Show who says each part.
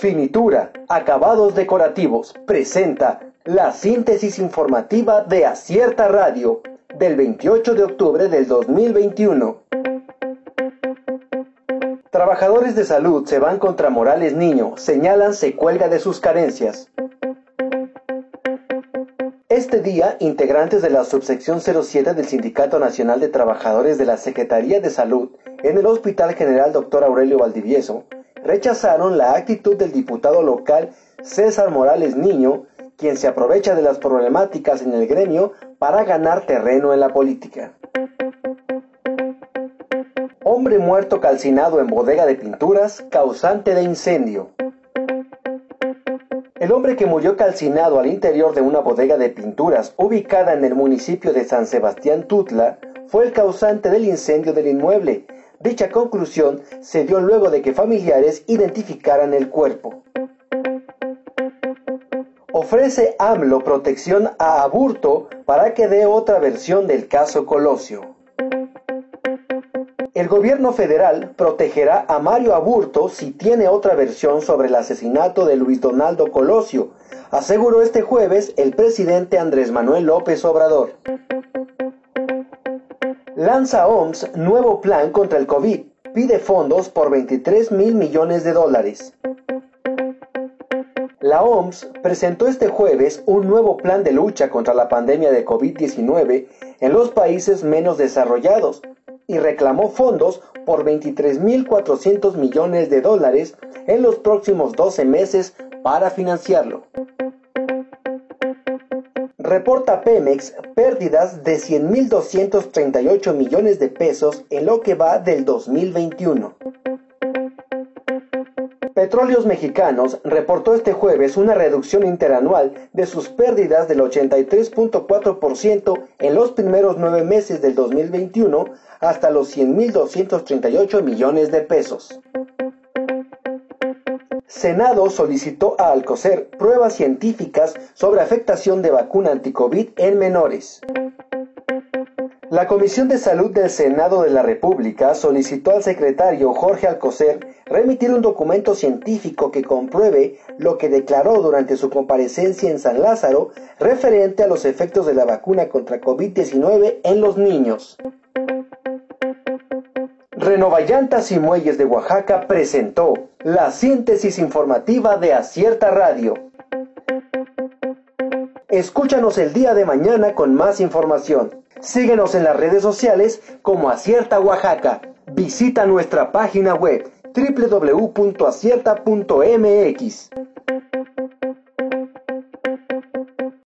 Speaker 1: Finitura, acabados decorativos, presenta la síntesis informativa de Acierta Radio del 28 de octubre del 2021. Trabajadores de salud se van contra Morales Niño, señalan se cuelga de sus carencias. Este día, integrantes de la subsección 07 del Sindicato Nacional de Trabajadores de la Secretaría de Salud en el Hospital General Dr. Aurelio Valdivieso rechazaron la actitud del diputado local César Morales Niño, quien se aprovecha de las problemáticas en el gremio para ganar terreno en la política. Hombre muerto calcinado en bodega de pinturas, causante de incendio. El hombre que murió calcinado al interior de una bodega de pinturas ubicada en el municipio de San Sebastián Tutla fue el causante del incendio del inmueble. Dicha conclusión se dio luego de que familiares identificaran el cuerpo. Ofrece AMLO protección a Aburto para que dé otra versión del caso Colosio. El gobierno federal protegerá a Mario Aburto si tiene otra versión sobre el asesinato de Luis Donaldo Colosio, aseguró este jueves el presidente Andrés Manuel López Obrador. Lanza OMS nuevo plan contra el COVID, pide fondos por 23 mil millones de dólares. La OMS presentó este jueves un nuevo plan de lucha contra la pandemia de COVID-19 en los países menos desarrollados y reclamó fondos por 23.400 millones de dólares en los próximos 12 meses para financiarlo. Reporta Pemex pérdidas de 100.238 millones de pesos en lo que va del 2021. Petróleos Mexicanos reportó este jueves una reducción interanual de sus pérdidas del 83.4% en los primeros nueve meses del 2021 hasta los 100.238 millones de pesos. Senado solicitó a Alcocer pruebas científicas sobre afectación de vacuna anticovid en menores. La Comisión de Salud del Senado de la República solicitó al secretario Jorge Alcocer remitir un documento científico que compruebe lo que declaró durante su comparecencia en San Lázaro referente a los efectos de la vacuna contra COVID-19 en los niños. Renovallantas y Muelles de Oaxaca presentó la síntesis informativa de Acierta Radio. Escúchanos el día de mañana con más información. Síguenos en las redes sociales como Acierta Oaxaca. Visita nuestra página web www.acierta.mx.